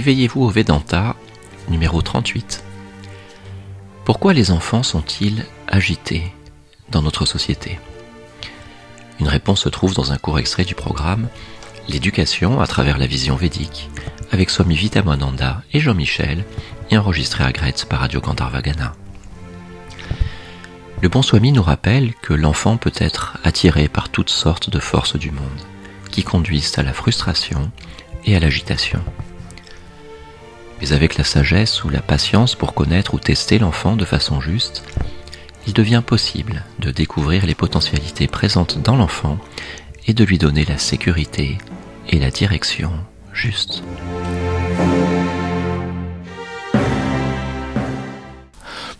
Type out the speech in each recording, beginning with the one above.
Éveillez-vous au Vedanta, numéro 38. Pourquoi les enfants sont-ils agités dans notre société? Une réponse se trouve dans un court extrait du programme L'éducation à travers la vision védique avec Swami Vitamananda et Jean-Michel et enregistré à Gretz par Radio Gandharvagana. Le bon Swami nous rappelle que l'enfant peut être attiré par toutes sortes de forces du monde qui conduisent à la frustration et à l'agitation. Mais avec la sagesse ou la patience pour connaître ou tester l'enfant de façon juste, il devient possible de découvrir les potentialités présentes dans l'enfant et de lui donner la sécurité et la direction juste.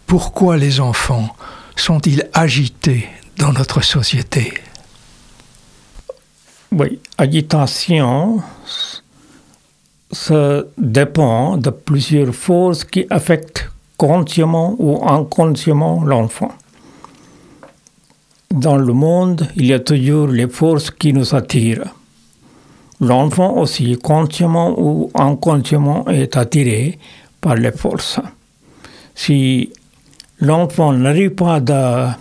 Pourquoi les enfants sont-ils agités dans notre société? Oui, agitation, ça dépend de plusieurs forces qui affectent consciemment ou inconsciemment l'enfant. Dans le monde, il y a toujours les forces qui nous attirent. L'enfant aussi, consciemment ou inconsciemment, est attiré par les forces. Si l'enfant n'arrive pas à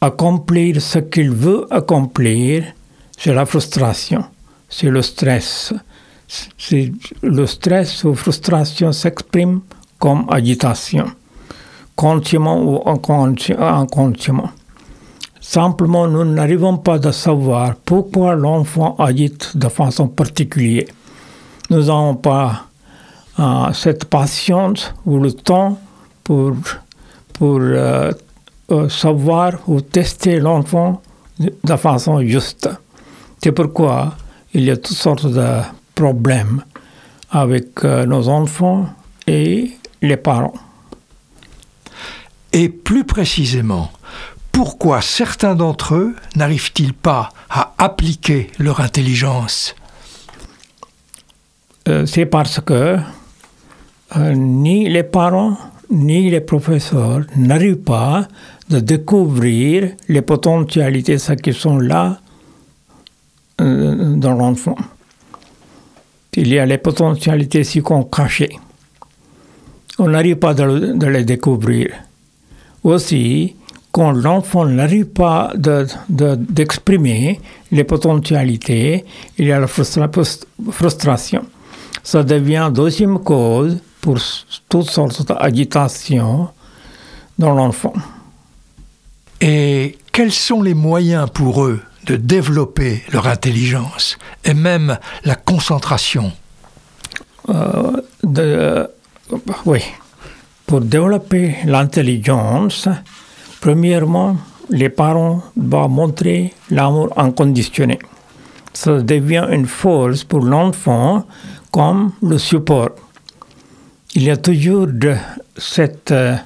accomplir ce qu'il veut accomplir, c'est la frustration, c'est le stress, le stress ou frustration s'exprime comme agitation, consciemment ou inconsciemment. Simplement, nous n'arrivons pas à savoir pourquoi l'enfant agite de façon particulière. Nous n'avons pas euh, cette patience ou le temps pour, pour euh, euh, savoir ou tester l'enfant de façon juste. C'est pourquoi il y a toutes sortes de problèmes avec euh, nos enfants et les parents. Et plus précisément, pourquoi certains d'entre eux n'arrivent-ils pas à appliquer leur intelligence? Euh, C'est parce que euh, ni les parents ni les professeurs n'arrivent pas à découvrir les potentialités qui sont là dans l'enfant il y a les potentialités si cachées. On n'arrive pas à les découvrir. Aussi, quand l'enfant n'arrive pas d'exprimer les potentialités, il y a la frustration. Ça devient deuxième cause pour toutes sortes d'agitations dans l'enfant. Et quels sont les moyens pour eux? De développer leur intelligence et même la concentration euh, de, Oui. Pour développer l'intelligence, premièrement, les parents doivent montrer l'amour inconditionnel. Ça devient une force pour l'enfant comme le support. Il y a toujours de cet euh,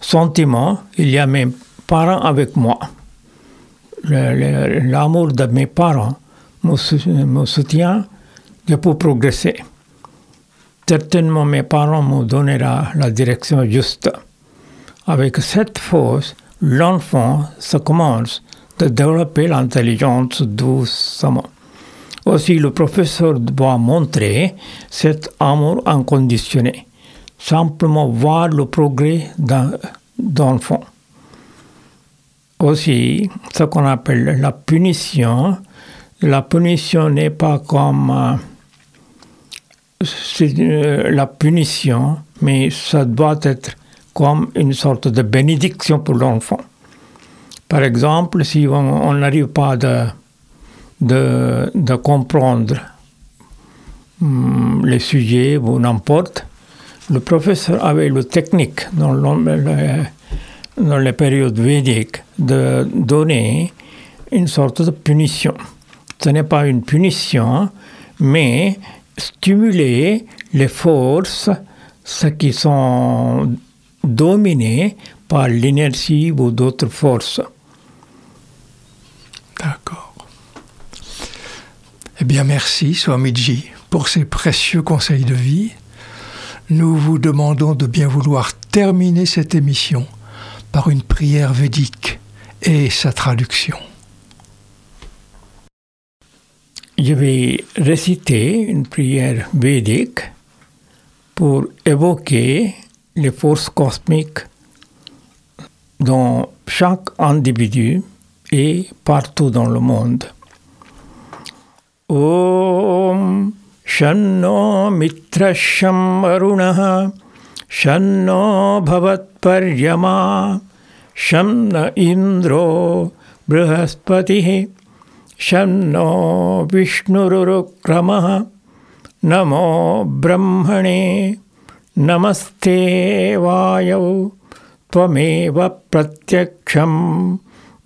sentiment, il y a mes parents avec moi l'amour de mes parents me, soutient, peux progresser. Certainement, mes parents me donneront la direction juste. Avec cette force, l'enfant se commence de développer l'intelligence doucement. Aussi, le professeur doit montrer cet amour inconditionnel, simplement voir le progrès d'un enfant aussi ce qu'on appelle la punition. La punition n'est pas comme euh, euh, la punition, mais ça doit être comme une sorte de bénédiction pour l'enfant. Par exemple, si on n'arrive pas de, de, comprendre hum, les sujets ou n'importe, le professeur avait le technique dans le, dans les périodes védiques de donner une sorte de punition. Ce n'est pas une punition, mais stimuler les forces ce qui sont dominées par l'inertie ou d'autres forces. D'accord. Eh bien, merci, Swamiji, pour ces précieux conseils de vie. Nous vous demandons de bien vouloir terminer cette émission par une prière védique et sa traduction. je vais réciter une prière védique pour évoquer les forces cosmiques dans chaque individu et partout dans le monde. Om Shanno Mitrasham शं नो भवत्पर्यमा शं न इन्द्रो बृहस्पतिः शं नो विष्णुरुक्रमः नमो ब्रह्मणे नमस्ते वायौ त्वमेव प्रत्यक्षं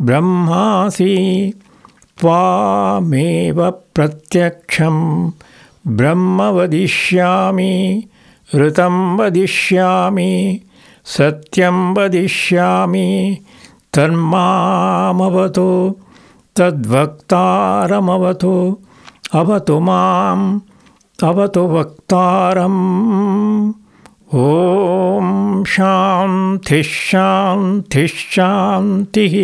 ब्रह्मासि त्वामेव प्रत्यक्षं ब्रह्म वदिष्यामि। ऋतं वदिष्यामि सत्यं वदिष्यामि तन्मामवतु तद्वक्तारमवतु अवतु माम् अवतु वक्तारम् ॐ शान्तिः शान्तिः शान्तिः